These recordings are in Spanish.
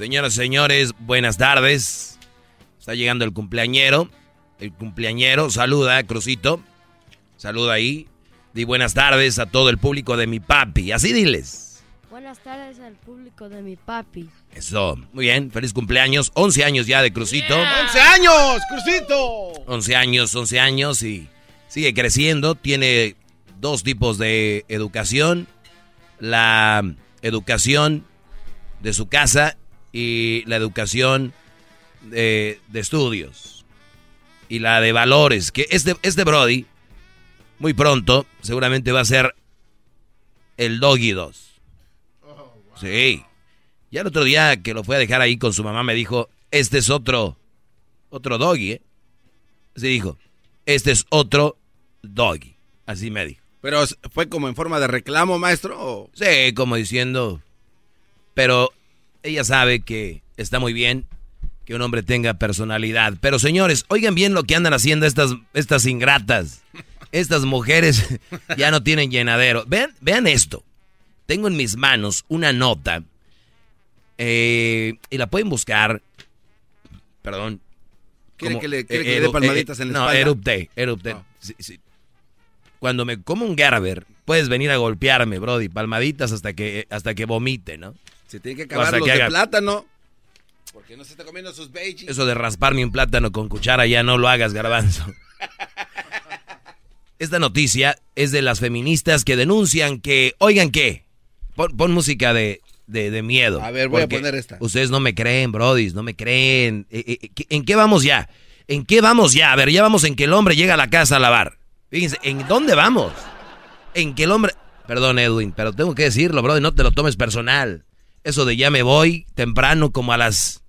Señoras y señores, buenas tardes. Está llegando el cumpleañero. El cumpleañero, saluda, Crucito. Saluda ahí. Di buenas tardes a todo el público de mi papi. Así diles. Buenas tardes al público de mi papi. Eso, muy bien, feliz cumpleaños. 11 años ya de Crucito. ¡11 años, Crucito! 11 años, 11 años y sigue creciendo. Tiene dos tipos de educación. La educación de su casa y la educación de, de estudios y la de valores. Que este, este Brody, muy pronto, seguramente va a ser el Doggy 2. Sí. Ya el otro día que lo fue a dejar ahí con su mamá me dijo, este es otro, otro Doggy, ¿eh? Así dijo, este es otro Doggy. Así me dijo. ¿Pero fue como en forma de reclamo, maestro? o- Sí, como diciendo, pero ella sabe que está muy bien que un hombre tenga personalidad. Pero señores, oigan bien lo que andan haciendo estas, estas ingratas. Estas mujeres ya no tienen llenadero. Vean, vean esto. Tengo en mis manos una nota eh, y la pueden buscar. Perdón. ¿Quiere Como- que le, quiere eh, que le dé palmaditas eh, en la no, espalda? erupté, erupté. No. Sí, sí. Cuando me como un Gerber, puedes venir a golpearme, Brody. Palmaditas hasta que, hasta que vomite, ¿no? Se tiene que O acabar los que de haga- plátano. Porque no se está comiendo sus veggies. Eso de rasparme un plátano con cuchara ya no lo hagas, garbanzo. Esta noticia es de las feministas que denuncian que, oigan qué, pon, pon música de, de, de miedo. A ver, voy a poner esta. Ustedes no me creen, brodis, no me creen. Eh, eh, eh, ¿En qué vamos ya? ¿En qué vamos ya? A ver, ya vamos en que el hombre llega a la casa a lavar. Fíjense, ¿en dónde vamos? En que el hombre... Perdón, Edwin, pero tengo que decirlo, brody, no te lo tomes personal. Eso de ya me voy temprano como a las...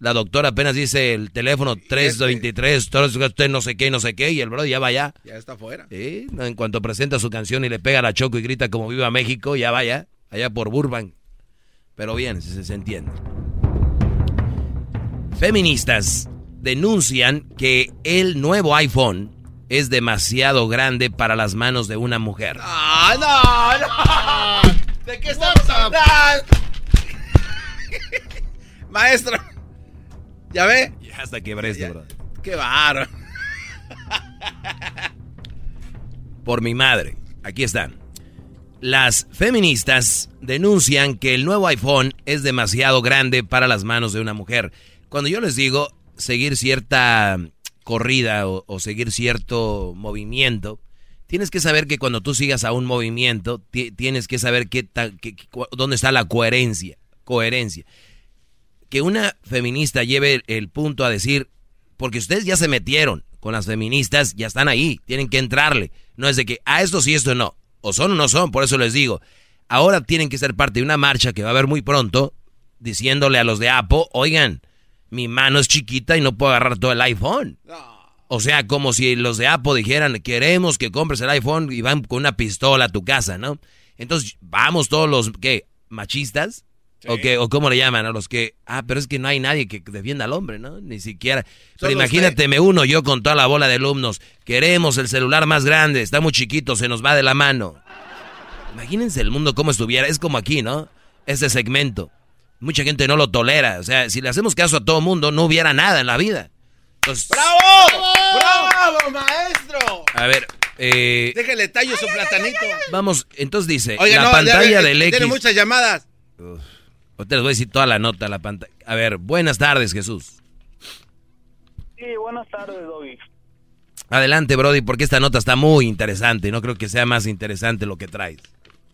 La doctora apenas dice el teléfono 323, usted no sé qué, no sé qué, y el brody ya va allá. Ya está afuera. Sí, en cuanto presenta su canción y le pega la choco y grita como viva México, ya vaya, allá por Burbank. Pero bien, se, se entiende. Feministas denuncian que el nuevo iPhone es demasiado grande para las manos de una mujer. ¡Ah, no, no! ¿De qué estamos hablando? Maestro. ¿Ya ve? Ya hasta quebré esto, bro. ¡Qué bárbaro! Por mi madre. Aquí están. Las feministas denuncian que el nuevo iPhone es demasiado grande para las manos de una mujer. Cuando yo les digo seguir cierta corrida o, o seguir cierto movimiento, tienes que saber que cuando tú sigas a un movimiento, ti- tienes que saber qué ta- qué- qué- cu- dónde está la coherencia. Coherencia. Que una feminista lleve el, el punto a decir, porque ustedes ya se metieron con las feministas, ya están ahí, tienen que entrarle. No es de que, a esto sí, esto no. O son o no son, por eso les digo. Ahora tienen que ser parte de una marcha que va a haber muy pronto, diciéndole a los de Apple, oigan, mi mano es chiquita y no puedo agarrar todo el iPhone. O sea, como si los de Apple dijeran, queremos que compres el iPhone y van con una pistola a tu casa, ¿no? Entonces, vamos todos los, ¿qué? ¿Machistas? ¿O, qué, ¿O cómo le llaman a los que, ah, pero es que no hay nadie que defienda al hombre, ¿no? Ni siquiera. Pero imagínate, me uno yo con toda la bola de alumnos, queremos el celular más grande, está muy chiquito, se nos va de la mano. Imagínense el mundo como estuviera, es como aquí, ¿no? Este segmento. Mucha gente no lo tolera, o sea, si le hacemos caso a todo mundo, no hubiera nada en la vida. ¡Bravo! ¡Bravo, maestro! A ver, eh, Déjale tallo su platanito. Vamos, entonces dice, la pantalla del X. Tiene muchas llamadas. Uf, te les voy a decir toda la nota, la pantalla. A ver, buenas tardes, Jesús. Sí, buenas tardes, Doggy. Adelante, Brody, porque esta nota está muy interesante. No creo que sea más interesante lo que traes.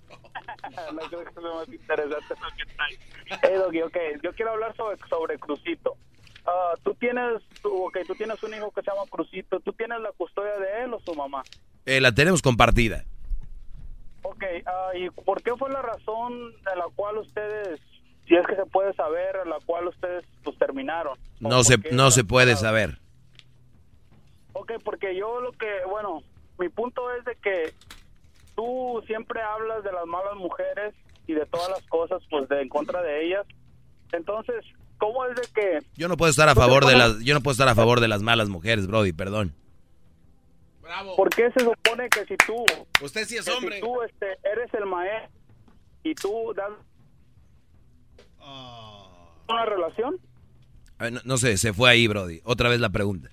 no creo que sea más interesante lo que traes. Hey, Doggy, ok, yo quiero hablar sobre, sobre Crucito. Ah, tú tienes, okay, tú tienes un hijo que se llama Crucito. ¿Tú tienes la custodia de él o su mamá? Eh, la tenemos compartida. Ok, uh, ¿y por qué fue la razón de la cual ustedes, si es que se puede saber, la cual ustedes pues terminaron? No se, no se puede saber. Ok, porque yo lo que, bueno, mi punto es de que tú siempre hablas de las malas mujeres y de todas las cosas, pues, de en contra de ellas. Entonces, ¿cómo es de que yo no puedo estar a favor de las yo no puedo estar a favor de las malas mujeres, Brody, perdón. Bravo. ¿Por qué se supone que si tú usted sí es hombre, si tú este, eres el maestro y tú das. Una relación? No, no, sé, se fue ahí, Brody. Otra vez la pregunta.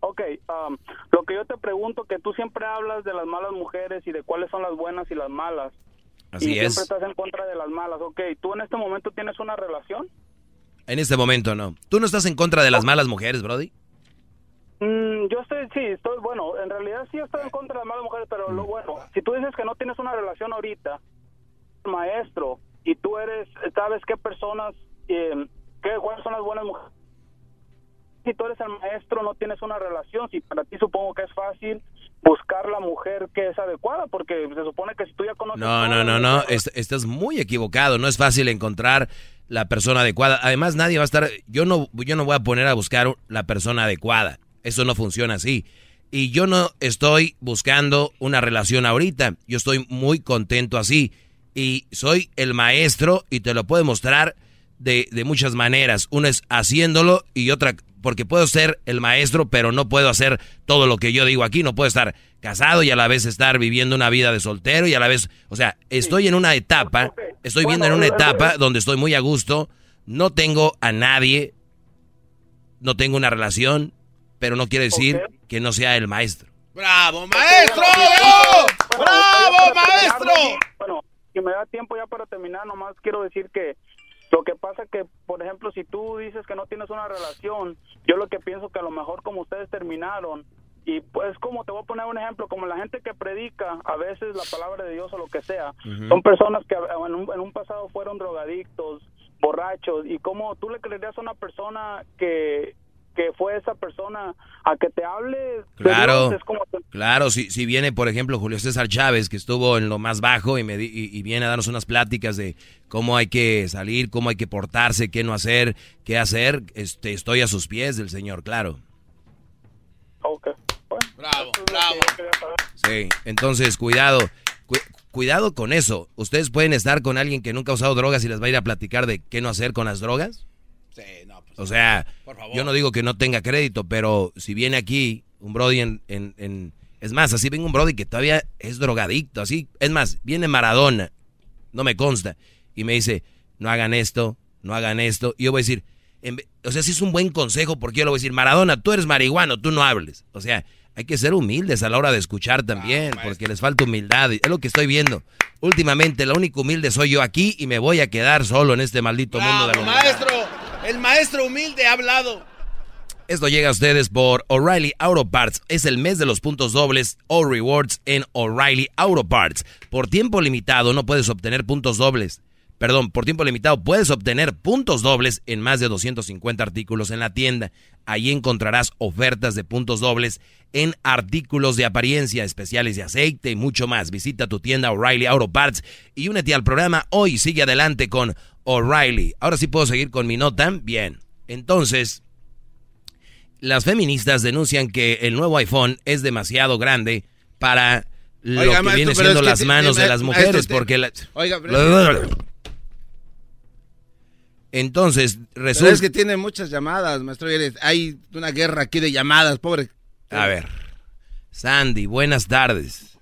Ok, um, lo que yo te pregunto, que tú siempre hablas de las malas mujeres y de cuáles son las buenas y las malas. Así y es. siempre estás en contra de las malas. Ok, ¿tú en este momento tienes una relación? En este momento no. ¿Tú no estás en contra de las malas mujeres, Brody? Mm, yo estoy, sí, estoy, bueno, en realidad sí estoy en contra de las malas mujeres, pero lo bueno, si tú dices que no tienes una relación ahorita, maestro, y tú eres, sabes qué personas, eh, qué, cuáles son las buenas mujeres. Si tú eres el maestro, no tienes una relación, si para ti supongo que es fácil buscar la mujer que es adecuada, porque se supone que si tú ya conoces... No, no, no, no, Est estás muy equivocado, no es fácil encontrar la persona adecuada. Además, nadie va a estar, yo no, yo no voy a poner a buscar la persona adecuada, eso no funciona así. Y yo no estoy buscando una relación ahorita, yo estoy muy contento así. Y soy el maestro y te lo puedo mostrar de, de muchas maneras. Una es haciéndolo y otra porque puedo ser el maestro, pero no puedo hacer todo lo que yo digo aquí. No puedo estar casado y a la vez estar viviendo una vida de soltero y a la vez, o sea, estoy en una etapa, estoy viendo en una etapa donde estoy muy a gusto, no tengo a nadie, no tengo una relación, pero no quiere decir que no sea el maestro. ¡Bravo, maestro! ¡Bravo, ¡Bravo maestro! Si me da tiempo ya para terminar, nomás quiero decir que lo que pasa que, por ejemplo, si tú dices que no tienes una relación, yo lo que pienso que a lo mejor como ustedes terminaron, y pues como te voy a poner un ejemplo, como la gente que predica a veces la palabra de Dios o lo que sea, uh -huh. son personas que en un, en un, pasado fueron drogadictos, borrachos, y como tú le creerías a una persona que que fue esa persona a que te hable. Claro, Dios, como te... claro, si, si viene, por ejemplo, Julio César Chávez, que estuvo en lo más bajo y, me, y, y, viene a darnos unas pláticas de cómo hay que salir, cómo hay que portarse, qué no hacer, qué hacer, este, estoy a sus pies del Señor, claro. Ok. Bueno, bravo, bravo. Sí, entonces, cuidado. Cu cuidado con eso. ¿Ustedes pueden estar con alguien que nunca ha usado drogas y les va a ir a platicar de qué no hacer con las drogas? Sí, no, pues, o sea, yo no digo que no tenga crédito, pero si viene aquí un Brody en, en, en, Es más, así venga un Brody que todavía es drogadicto, así. Es más, viene Maradona, no me consta, y me dice, no hagan esto, no hagan esto. Y yo voy a decir, en, o sea, si es un buen consejo, porque yo le voy a decir, Maradona, tú eres marihuano, tú no hables. O sea, hay que ser humildes a la hora de escuchar también, ah, porque les falta humildad. Es lo que estoy viendo. Últimamente, la única humilde soy yo aquí y me voy a quedar solo en este maldito Bravo, mundo de la maestro! El maestro humilde ha hablado. Esto llega a ustedes por O'Reilly Auto Parts. Es el mes de los puntos dobles o rewards en O'Reilly Auto Parts. Por tiempo limitado no puedes obtener puntos dobles. Perdón, por tiempo limitado puedes obtener puntos dobles en más de 250 artículos en la tienda. Ahí encontrarás ofertas de puntos dobles en artículos de apariencia, especiales de aceite y mucho más. Visita tu tienda O'Reilly Auto Parts y únete al programa hoy. Sigue adelante con O'Reilly. Ahora sí puedo seguir con mi nota. Bien. Entonces, las feministas denuncian que el nuevo iPhone es demasiado grande para lo que viene siendo las manos de las mujeres, porque la... Oiga, Entonces, resulta... es que tiene muchas llamadas, maestro. Hay una guerra aquí de llamadas, pobre. A ver. Sandy, buenas tardes.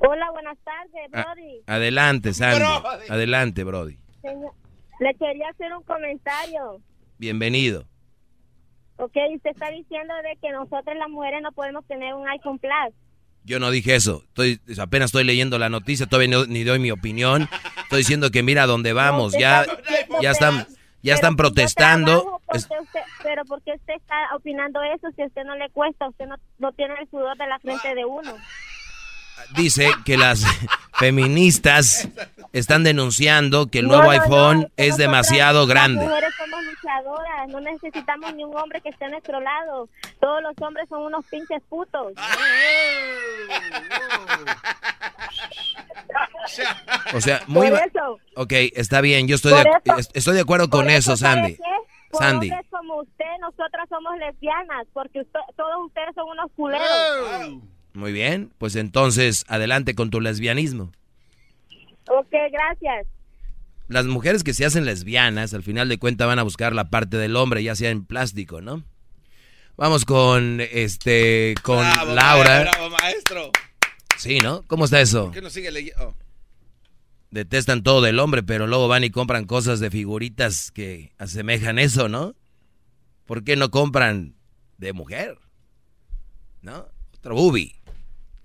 Hola, buenas tardes, Brody. adelante, Sandy. Adelante, Brody. le quería hacer un comentario. Bienvenido. Ok, usted está diciendo de que nosotros las mujeres no podemos tener un iPhone Plus. Yo no dije eso. Estoy, apenas estoy leyendo la noticia, todavía ni doy mi opinión. Estoy diciendo que mira dónde vamos. ya, ya están, ya están protestando. pero ¿por qué usted está opinando eso si a usted no le cuesta? Usted no, no tiene el sudor de la frente de uno dice que las feministas están denunciando que el nuevo iPhone es demasiado grande. Las mujeres somos luchadoras, no necesitamos ni un hombre que esté a nuestro lado. Todos los hombres son unos pinches putos. O sea, muy Ok, está bien, yo estoy de, estoy de acuerdo con eso, Sandy. Por Sandy. como usted, nosotras somos lesbianas, porque todos ustedes son unos culeros. Muy bien, pues entonces adelante con tu lesbianismo. Ok, gracias. Las mujeres que se hacen lesbianas, al final de cuentas van a buscar la parte del hombre, ya sea en plástico, ¿no? Vamos con este con Laura. Bravo, maestro. Sí, ¿no? ¿Cómo está eso? ¿Por qué no sigue leyendo? Oh. Detestan todo del hombre, pero luego van y compran cosas de figuritas que asemejan eso, ¿no? ¿Por qué no compran de mujer? ¿No? Otro bubi.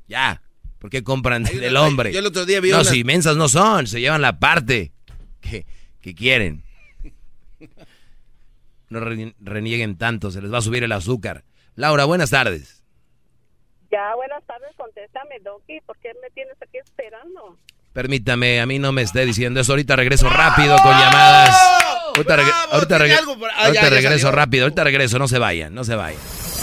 Ya. ¿Por qué compran del hombre? Yo el otro día vi No, si mensas no son, se llevan la parte que, que quieren. No renieguen tanto, se les va a subir el azúcar. Laura, buenas tardes. Ya, buenas tardes, contéstame, Doki, ¿por qué me tienes aquí esperando? Permítame, a mí no me esté diciendo eso. Ahorita regreso rápido con llamadas. Ahorita, ahorita, ahorita regreso rápido, ahorita regreso, no se vayan, no se vayan.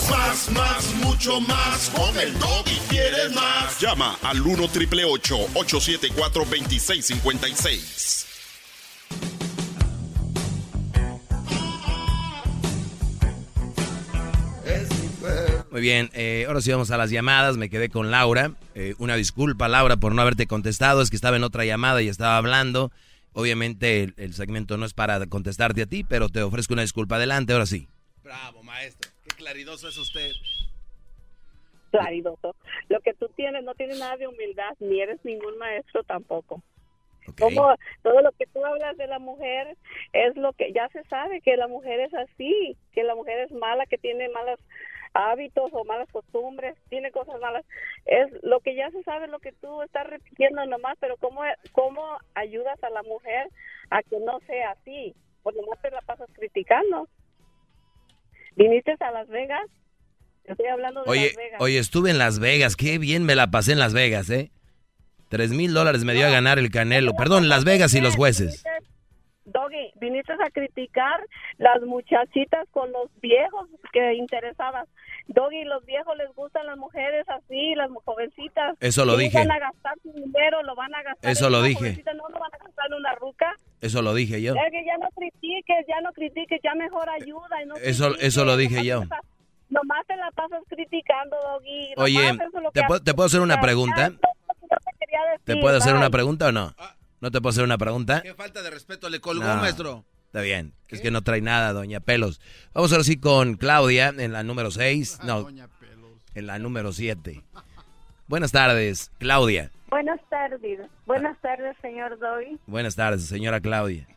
Más, más, mucho más. Con el y quieres más. Llama al 1 triple 874 2656. Muy bien, eh, ahora sí vamos a las llamadas. Me quedé con Laura. Eh, una disculpa, Laura, por no haberte contestado. Es que estaba en otra llamada y estaba hablando. Obviamente el, el segmento no es para contestarte a ti, pero te ofrezco una disculpa. Adelante, ahora sí. Bravo, maestro claridoso es usted. Claridoso. Lo que tú tienes no tiene nada de humildad, ni eres ningún maestro tampoco. Como todo lo que tú hablas de la mujer es lo que ya se sabe que la mujer es así, que la mujer es mala, que tiene malos hábitos o malas costumbres, tiene cosas malas. Es lo que ya se sabe, lo que tú estás repitiendo nomás, pero cómo cómo ayudas a la mujer a que no sea así, porque no te la pasas criticando. ¿Viniste a Las Vegas? Estoy hablando de oye, Las Vegas. Oye, estuve en Las Vegas. Qué bien me la pasé en Las Vegas, ¿eh? Tres mil dólares me dio a ganar el Canelo. Perdón, Las Vegas y los jueces. Doggy, viniste a criticar las muchachitas con los viejos que interesabas. Doggy, los viejos les gustan las mujeres así, las jovencitas. Eso lo dije. Van a gastar su dinero, lo van a gastar. Eso lo dije. No lo van a gastar en una ruca. Eso lo dije yo. Es que ya no critiques, ya no critiques, ya mejor ayuda. Y no eso, eso lo dije yo. Nomás te la pasas criticando, Doggy. Oye, ¿te, puedo, ¿te puedo hacer una pregunta? ¿Te puedo hacer una pregunta o no? ¿No te puedo hacer una pregunta? Qué falta de respeto le colgó, maestro. Está bien. Es que no trae nada, doña Pelos. Vamos ahora sí con Claudia en la número 6. Ah, no, en la número 7. Buenas tardes, Claudia. Buenas tardes. Buenas tardes, señor Doy. Buenas tardes, señora Claudia.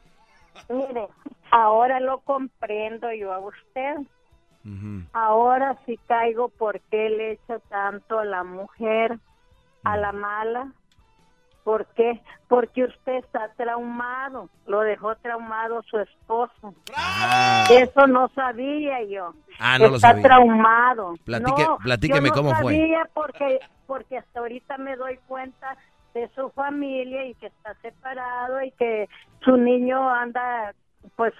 Mire, ahora lo comprendo yo a usted. Ahora sí caigo por qué le echa tanto a la mujer, a la mala, ¿Por qué? Porque usted está traumado, lo dejó traumado su esposo. Ah. Eso no sabía yo. Ah, no está lo traumado. Platique, platíqueme yo no cómo sabía porque, porque hasta ahorita me doy cuenta de su familia y que está separado y que su niño anda, pues,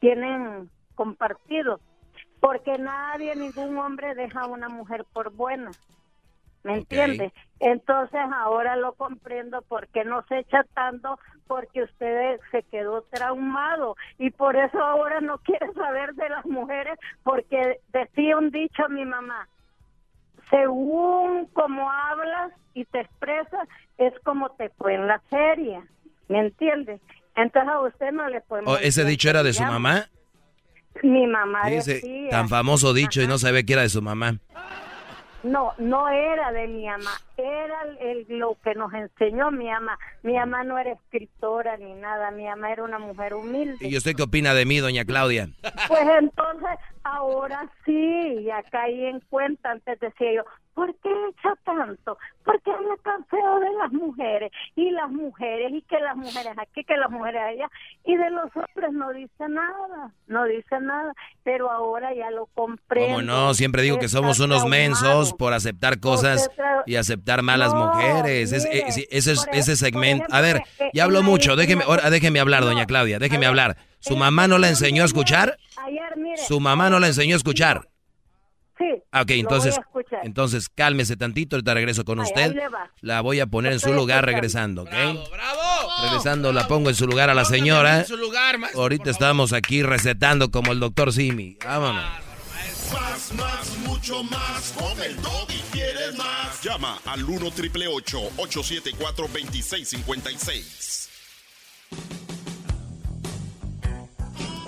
tienen compartido. Porque nadie, ningún hombre deja a una mujer por buena. ¿Me entiende? Entonces ahora lo comprendo porque no se echa tanto porque usted se quedó traumado y por eso ahora no quiere saber de las mujeres porque decía un dicho a mi mamá, según como hablas y te expresas es como te fue en la serie, ¿me entiendes? Entonces a usted no le podemos... Oh, ¿Ese dicho era de su mamá? Mi mamá Dice, tan famoso dicho y no sabía que era de su mamá. No, no era de mi mamá, era el, lo que nos enseñó mi mamá. Mi mamá no era escritora ni nada, mi mamá era una mujer humilde. ¿Y usted qué opina de mí, doña Claudia? Pues entonces, ahora sí, ya caí en cuenta, antes decía yo, ¿Por qué echa tanto? Porque habla tan feo de las mujeres y las mujeres y que las mujeres aquí, que las mujeres allá y de los hombres no dice nada, no dice nada, pero ahora ya lo comprendo. ¿Cómo no? Siempre digo que somos unos mensos por aceptar cosas y aceptar malas mujeres. ese, ese segmento. A ver, eh, ya hablo mucho, déjeme, ahora déjeme hablar, doña Claudia, déjeme hablar. ¿Su mamá no la enseñó a escuchar? Su mamá no la enseñó a escuchar. Sí. Ah, ok, entonces, entonces cálmese tantito, ahorita regreso con usted. La voy a poner en su lugar regresando, ¿ok? Bravo, Regresando la pongo en su lugar a la señora. ahorita estamos aquí recetando como el doctor Simi. Vámonos. Más, más, mucho más. Con el y quieres más. Llama al 1 triple 874 2656.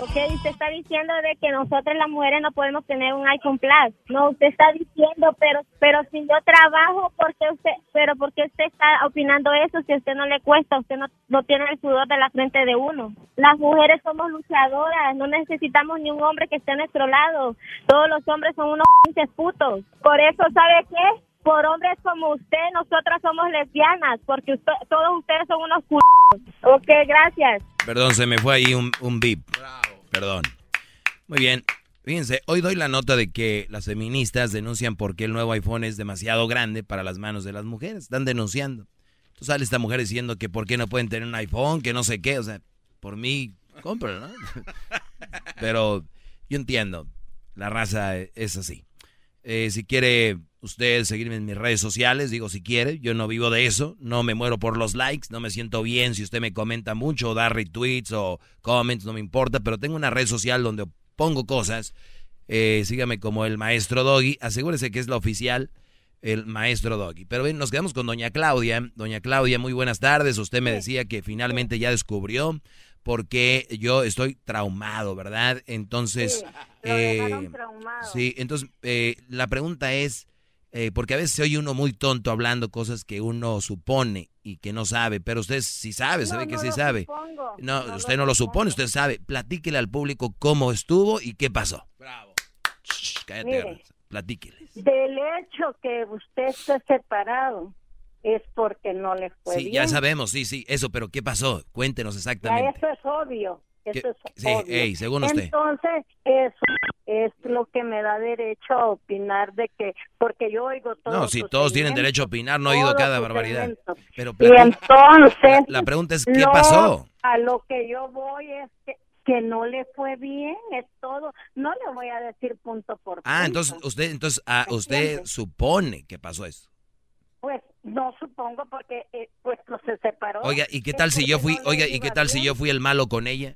Ok, usted está diciendo de que nosotros las mujeres no podemos tener un iPhone Plus. No, usted está diciendo, pero pero si yo trabajo, ¿por qué usted, pero por qué usted está opinando eso si a usted no le cuesta? Usted no, no tiene el sudor de la frente de uno. Las mujeres somos luchadoras, no necesitamos ni un hombre que esté a nuestro lado. Todos los hombres son unos putos. Por eso, ¿sabe qué? por hombres como usted, nosotras somos lesbianas, porque todos ustedes son unos c... Ok, gracias. Perdón, se me fue ahí un, un beep. Perdón. Muy bien. Fíjense, hoy doy la nota de que las feministas denuncian porque el nuevo iPhone es demasiado grande para las manos de las mujeres. Están denunciando. Entonces sale esta mujer diciendo que por qué no pueden tener un iPhone, que no sé qué. O sea, por mí, cómpralo, ¿no? Pero yo entiendo. La raza es así. Eh, si quiere usted seguirme en mis redes sociales, digo si quiere, yo no vivo de eso, no me muero por los likes, no me siento bien si usted me comenta mucho o da retweets o comments, no me importa, pero tengo una red social donde pongo cosas, eh, sígame como el maestro Doggy, asegúrese que es la oficial, el maestro Doggy. Pero bien, nos quedamos con doña Claudia. Doña Claudia, muy buenas tardes, usted me decía que finalmente ya descubrió porque yo estoy traumado, ¿verdad? Entonces, sí, eh, sí entonces eh, la pregunta es, eh, porque a veces se oye uno muy tonto hablando cosas que uno supone y que no sabe, pero usted sí sabe, sabe que sí sabe. No, usted no lo supone, usted sabe. Platíquele al público cómo estuvo y qué pasó. Bravo. cállate, platíquele. Del hecho que usted esté separado es porque no le fue sí, ya sabemos, sí, sí, eso, pero ¿qué pasó? Cuéntenos exactamente. eso es obvio. Eso es sí, obvio. según usted. Entonces, eso es lo que me da derecho a opinar de que, porque yo oigo todo. No, si todos tienen derecho a opinar, no he oído cada barbaridad. Pero y entonces, la, pregunta es, ¿qué pasó? A lo que yo voy es que que no le fue bien, es todo. No le voy a decir punto por punto. Ah, entonces usted, entonces, ah, usted supone que pasó eso. Pues no supongo porque eh, pues no se separó. Oiga, ¿y qué tal si yo fui, oiga, ¿y qué tal si yo fui el malo con ella?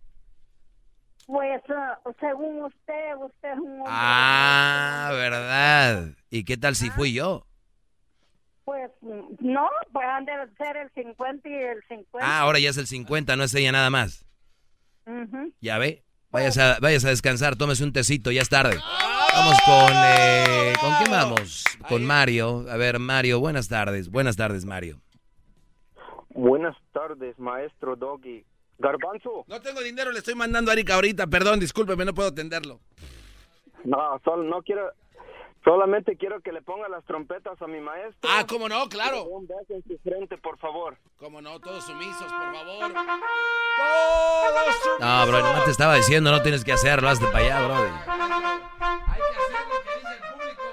Pues uh, según usted, usted es un hombre. Ah, verdad. ¿Y qué tal si fui yo? Pues no, pues han de ser el 50 y el 50. Ah, ahora ya es el 50, no es ella nada más. Ya ve. Vayas a, vayas a descansar, tómese un tecito, ya es tarde. Vamos con... Eh, ¿Con quién vamos? Con Mario. A ver, Mario, buenas tardes. Buenas tardes, Mario. Buenas tardes, maestro Doggy. Garbanzo. No tengo dinero, le estoy mandando a Erika ahorita. Perdón, discúlpeme, no puedo atenderlo. No, solo no quiero. Solamente quiero que le ponga las trompetas a mi maestro. Ah, cómo no, claro. Un beso en su frente, por favor. Cómo no, todos sumisos, por favor. Todos sumisos. No, bro, no te estaba diciendo, no tienes que hacerlo, hazte para allá, bro. Hay que hacer lo que dice el público.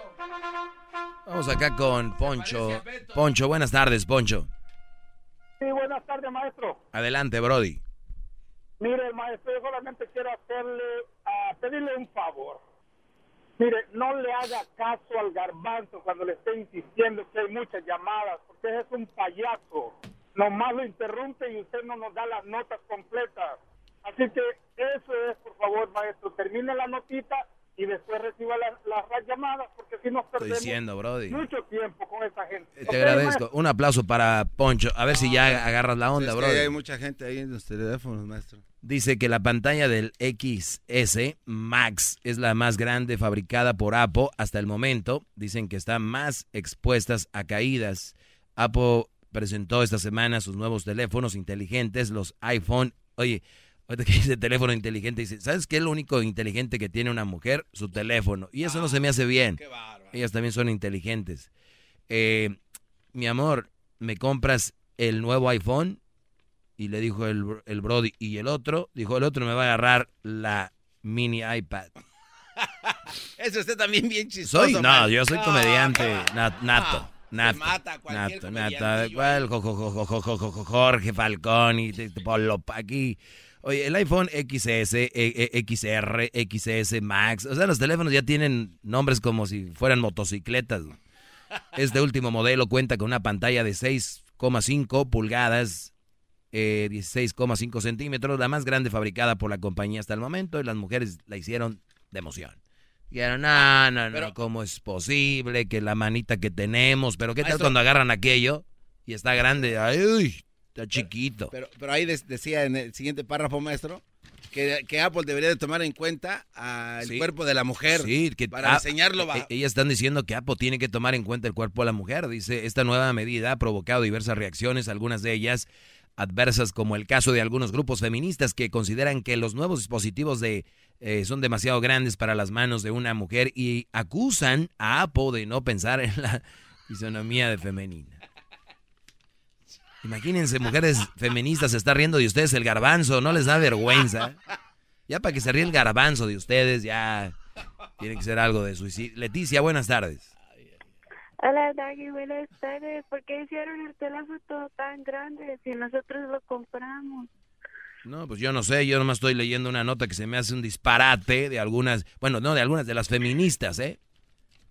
Vamos acá con Poncho. Poncho, buenas tardes, Poncho. Sí, buenas tardes, maestro. Adelante, Brody. Mire, maestro, yo solamente quiero hacerle, a pedirle un favor. Mire, no le haga caso al garbanzo cuando le esté insistiendo que hay muchas llamadas, porque es un payaso. Nomás lo interrumpe y usted no nos da las notas completas. Así que eso es, por favor, maestro. Termine la notita y después reciba las llamadas, porque si nos perdemos diciendo, Brody. mucho tiempo con esa gente. Eh, te agradezco. Un aplauso para Poncho. A ver si ya agarras la onda, Brody. hay mucha gente ahí en los teléfonos, maestro. Dice que la pantalla del XS Max es la más grande fabricada por Apple hasta el momento. Dicen que están más expuestas a caídas. Apple presentó esta semana sus nuevos teléfonos inteligentes, los iPhone. Oye, ahorita que dice teléfono inteligente, dice, ¿sabes qué es lo único inteligente que tiene una mujer? Su teléfono. Y eso no se me hace bien. Ellas también son inteligentes. Eh, mi amor, ¿me compras el nuevo iPhone? Y le dijo el, el Brody. Y el otro, dijo, el otro me va a agarrar la mini iPad. Eso está también bien chistoso. Soy, no, yo soy comediante nato. Nato, mata nato, nato. Jorge Falcón y Polo aquí. Oye, el iPhone XS, e, e, XR, XS Max, o sea, los teléfonos ya tienen nombres como si fueran motocicletas. Este último modelo cuenta con una pantalla de 6,5 pulgadas, 16,5 eh, centímetros, la más grande fabricada por la compañía hasta el momento, y las mujeres la hicieron de emoción. Eran, no, no, no, ¿cómo es posible que la manita que tenemos? Pero ¿qué tal cuando agarran aquello y está grande? Ay, uy, está chiquito. Pero, pero ahí decía en el siguiente párrafo, maestro, que, que, Apple debería de tomar en cuenta al cuerpo de la mujer sí, que, para enseñarlo. E, ellas están diciendo que Apple tiene que tomar en cuenta el cuerpo de la mujer. Dice, esta nueva medida ha provocado diversas reacciones, algunas de ellas adversas como el caso de algunos grupos feministas que consideran que los nuevos dispositivos de eh, son demasiado grandes para las manos de una mujer y acusan a Apple de no pensar en la fisonomía de femenina. Imagínense, mujeres feministas se está riendo de ustedes el garbanzo, no les da vergüenza. Ya para que se ríe el garbanzo de ustedes, ya tiene que ser algo de suicidio. Leticia, buenas tardes. Hola, Daggy, buenas tardes. ¿Por qué hicieron el teléfono tan grande si nosotros lo compramos? No, pues yo no sé, yo nomás estoy leyendo una nota que se me hace un disparate de algunas, bueno, no, de algunas de las feministas, ¿eh?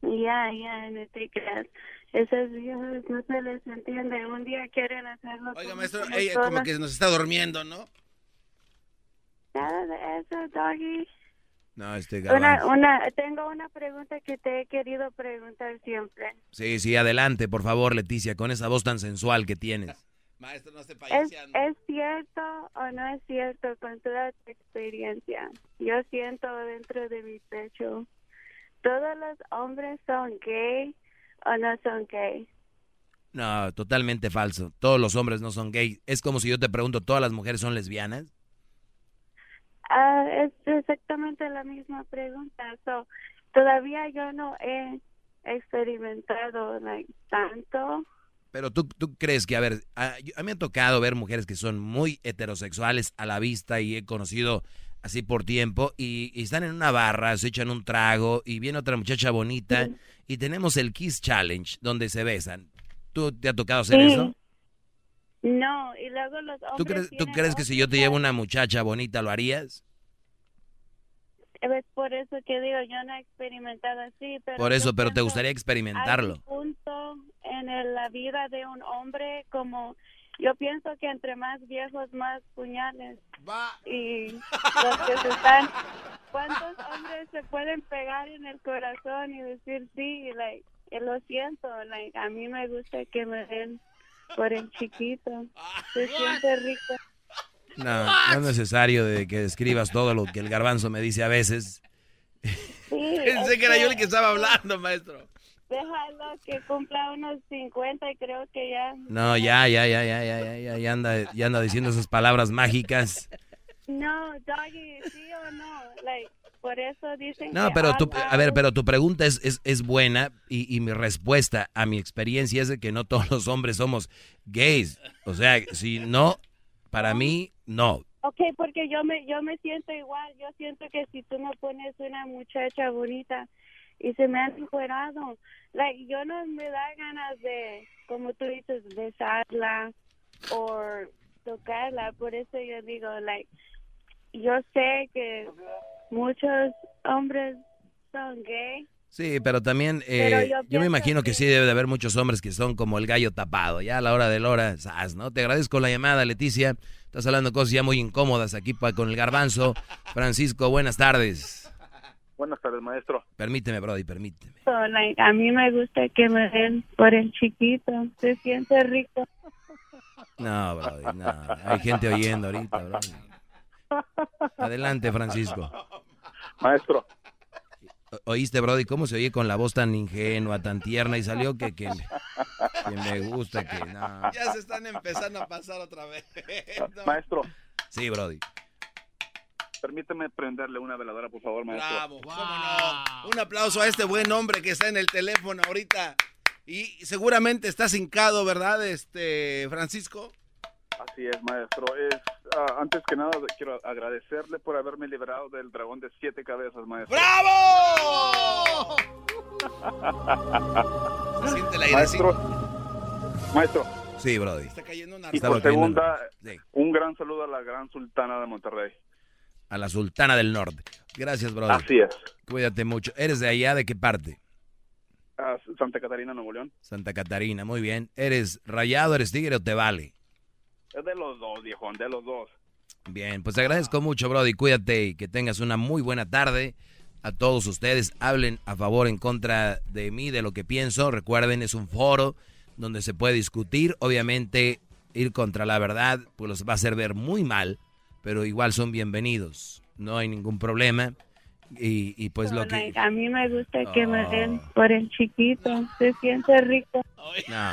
Ya, ya, no te creas. Esas viejas no se les entiende. Un día quieren hacerlo. Oiga, maestro, ella como que nos está durmiendo, ¿no? Nada de eso, Doggy. No, este una, una, tengo una pregunta que te he querido preguntar siempre. Sí, sí, adelante, por favor, Leticia, con esa voz tan sensual que tienes. Maestro, no esté ¿Es, ¿Es cierto o no es cierto con toda tu experiencia? Yo siento dentro de mi pecho, ¿todos los hombres son gay o no son gay? No, totalmente falso. Todos los hombres no son gay. Es como si yo te pregunto, ¿todas las mujeres son lesbianas? Ah, es exactamente la misma pregunta. todavía yo no he experimentado tanto. Pero tú, tú crees que, a ver, a, mí me ha tocado ver mujeres que son muy heterosexuales a la vista y he conocido así por tiempo y, están en una barra, se echan un trago y viene otra muchacha bonita y tenemos el Kiss Challenge donde se besan. ¿Tú te ha tocado hacer eso? No, y luego los hombres... ¿Tú crees, ¿tú crees que si yo te llevo una muchacha bonita lo harías? Es por eso que digo, yo no he experimentado así, pero... Por eso, pero te gustaría experimentarlo. Hay un punto en la vida de un hombre como... Yo pienso que entre más viejos, más puñales. Y los que se están... ¿Cuántos hombres se pueden pegar en el corazón y decir sí, like, lo siento, like, a mí me gusta que me den por el chiquito. Se siente rico. No, no es necesario de que escribas todo lo que el garbanzo me dice a veces. Pensé que era yo el que estaba hablando, maestro. Déjalo que cumpla unos 50 y creo que ya... No, ya, ya, ya, ya, ya, ya, ya, anda, ya anda diciendo esas palabras mágicas. No, Doggy, sí o no, like, por eso dicen No, pero tu, a ver, pero tu pregunta es, es, es buena y, y, mi respuesta a mi experiencia es de que no todos los hombres somos gays. O sea, si no, para mí, no. Ok, porque yo me, yo me siento igual. Yo siento que si tú me pones una muchacha bonita y se me ha encuerado, like, yo no me da ganas de, como tú dices, besarla o tocarla. Por eso yo digo, like, yo sé que muchos hombres son gay. Sí, pero también eh, yo, me imagino que... sí debe de haber muchos hombres que son como el gallo tapado, ya a la hora de la hora, ¿no? Te agradezco la llamada, Leticia. Estás hablando cosas ya muy incómodas aquí con el garbanzo. Francisco, buenas tardes. Buenas tardes, maestro. Permíteme, Brody, permíteme. a mí me gusta que me den por el chiquito. Se siente rico. No, Brody, no. Hay gente oyendo ahorita, Brody. Adelante, Francisco. Maestro. ¿Oíste, Brody, cómo se oye con la voz tan ingenua, tan tierna y salió que, que, me gusta, que no. Ya se están empezando a pasar otra vez. Maestro. Sí, Brody. Permíteme prenderle una veladora, por favor, maestro. Bravo, cómo no. Un aplauso a este buen hombre que está en el teléfono ahorita. Y seguramente está hincado, ¿verdad, este Francisco? Así es, maestro. Es, ah, antes que nada, quiero agradecerle por haberme liberado del dragón de siete cabezas, maestro. ¡Bravo! Se siente la maestro, maestro. Sí, Brody. Está cayendo una Y por segunda, un gran saludo a la gran sultana de Monterrey. A la sultana del norte. Gracias, Brody. Así es. Cuídate mucho. ¿Eres de allá? ¿De qué parte? Santa Catarina, Nuevo León. Santa Catarina, muy bien. ¿Eres rayado, eres tigre o te vale? Es de los dos, viejo, de los dos. Bien, pues te agradezco mucho, Brody. Cuídate y que tengas una muy buena tarde. A todos ustedes, hablen a favor, en contra de mí, de lo que pienso. Recuerden, es un foro donde se puede discutir. Obviamente, ir contra la verdad, pues los va a hacer ver muy mal, pero igual son bienvenidos. No hay ningún problema. Y, y pues lo que... A mí me gusta que me den por el chiquito. Se siente rico. No.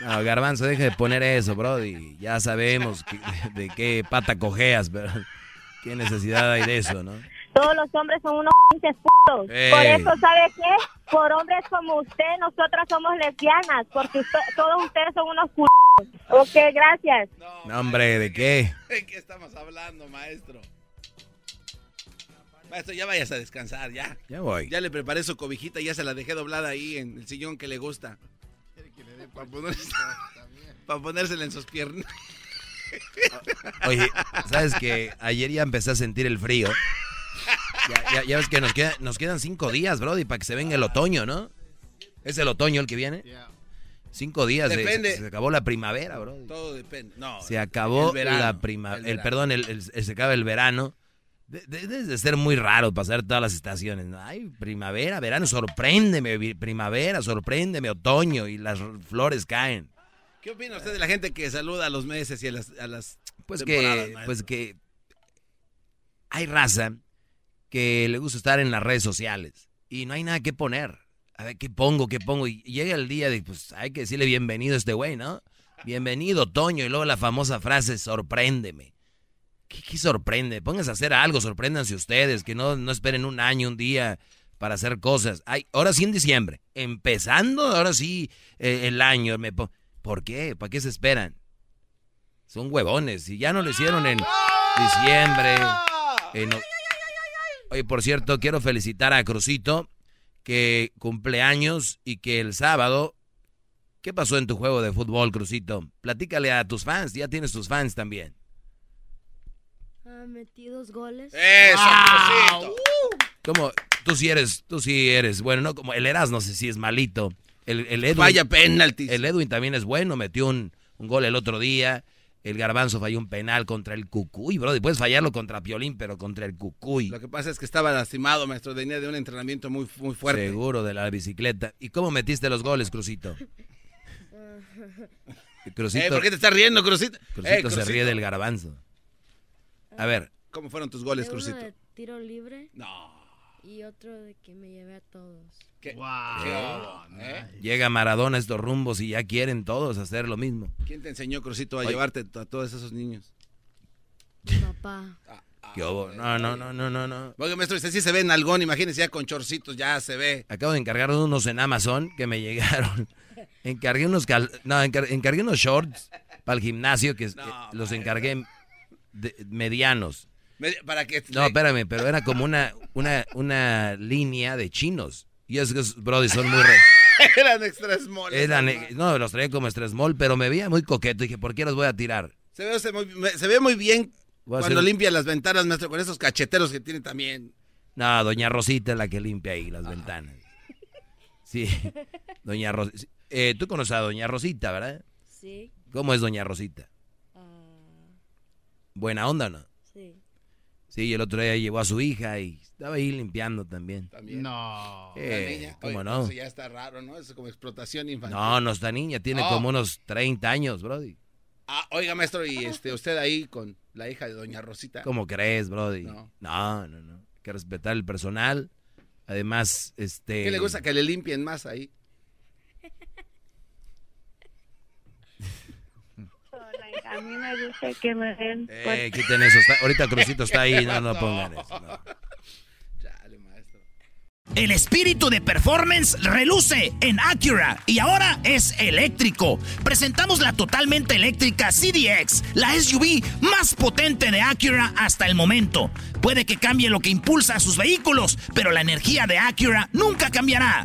No, Garbanzo, deje de poner eso, Brody. Ya sabemos de, qué pata cojeas, pero qué necesidad hay de eso, ¿no? Todos los hombres son unos pinches putos. Por eso, ¿sabe qué? Por hombres como usted, nosotras somos lesbianas, porque todos ustedes son unos putos. Ok, gracias. No, hombre, ¿de qué? ¿De qué estamos hablando, maestro? Maestro, ya vayas a descansar, ya. Ya voy. Ya le preparé su cobijita, ya se la dejé doblada ahí en el sillón que le gusta. Para ponerse, ponérsela en sus piernas. Oye, ¿sabes que Ayer ya empecé a sentir el frío. Ya, ves que nos, queda, nos quedan cinco días, Brody, para que se venga el otoño, ¿no? ¿Es el otoño el que viene? Cinco días. Depende. Se, acabó la primavera, Brody. Todo depende. No, se acabó la primavera. El, perdón, el, se acaba el verano. Debe de ser muy raro pasar todas las estaciones. Ay, primavera, verano, sorpréndeme, primavera, sorpréndeme, otoño y las flores caen. ¿Qué opina usted de la gente que saluda a los meses y a las, a las pues que Pues que hay raza que le gusta estar en las redes sociales y no hay nada que poner. A ver, ¿qué pongo? ¿Qué pongo? Y llega el día de, pues hay que decirle bienvenido a este güey, ¿no? Bienvenido, otoño. Y luego la famosa frase, sorpréndeme. ¿Qué, sorprende? Pónganse a hacer algo, sorpréndanse ustedes, que no, no esperen un año, un día para hacer cosas. Ay, ahora sí en diciembre, empezando ahora sí eh, el año. Me ¿Por qué? ¿Para qué se esperan? Son huevones. Si ya no lo hicieron en diciembre. Oye, por cierto, quiero felicitar a Crucito, que cumple años y que el sábado... ¿Qué pasó en tu juego de fútbol, Crucito? Platícale a tus fans, ya tienes tus fans también. Ha metido dos goles. ¡Eso, wow. Como tú sí eres, tú sí eres, bueno, no como el Eras, no sé si es malito. El, el Edwin, Vaya penalti. El Edwin también es bueno, metió un, un, gol el otro día. El Garbanzo falló un penal contra el Cucuy, bro. Puedes fallarlo contra Piolín, pero contra el Cucuy. Lo que pasa es que estaba lastimado, maestro. Venía de un entrenamiento muy, muy fuerte. Seguro, de la bicicleta. ¿Y cómo metiste los goles, Crucito? Crucito. Eh, ¿Por qué te estás riendo, Crucito? Crucito, eh, Crucito. se ríe del Garbanzo. A ver. ¿Cómo fueron tus goles, Crucito? De tiro libre. No. Y otro de que me llevé a todos. ¿Qué? Wow. ¿Eh? Llega Maradona a estos rumbos y ya quieren todos hacer lo mismo. ¿Quién te enseñó, Crucito, a llevarte a todos esos niños? Mi papá. Ah, ah, ¿Qué hubo? No, no, no, no, no, no. Oye, maestro, usted sí se ve en algón, imagínese ya con chorcitos, ya se ve. Acabo de encargar unos en Amazon que me llegaron. encargué unos no, encargué unos shorts para el gimnasio que los encargué medianos. Para que no, espérame, pero era como una, una, una línea de chinos. Y esos brody son muy re... Eran extra small. no, los traía como extra small, pero me veía muy coqueto. Y dije, ¿por qué los voy a tirar? Se ve, se, ve muy bien cuando limpia las ventanas, maestro, con esos cacheteros que tiene también. No, doña Rosita es la que limpia ahí las ventanas. Sí, doña Rosita. Eh, Tú conoces a doña Rosita, ¿verdad? Sí. ¿Cómo es doña Rosita? Ah, ¿Buena onda o no? Sí. Sí, el otro día llevó a su hija y estaba ahí limpiando también. También. No. Eh, La niña. ¿Cómo Oye, no? Eso ya está raro, ¿no? Eso es como explotación infantil. No, no está niña, tiene Oh. como unos 30 años, Brody. Ah, oiga, maestro, y este, usted ahí con la hija de doña Rosita. ¿Cómo crees, Brody? No. No, no, no. Hay que respetar el personal. Además, este... ¿Qué le gusta que le limpien más ahí? A mí me gusta que me den. Eh, quiten eso. está- ahorita Crucito está ahí, no, no pongan eso. no. El espíritu de performance reluce en Acura y ahora es eléctrico. Presentamos la totalmente eléctrica CDX, la SUV más potente de Acura hasta el momento. Puede que cambie lo que impulsa a sus vehículos, pero la energía de Acura nunca cambiará.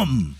Come!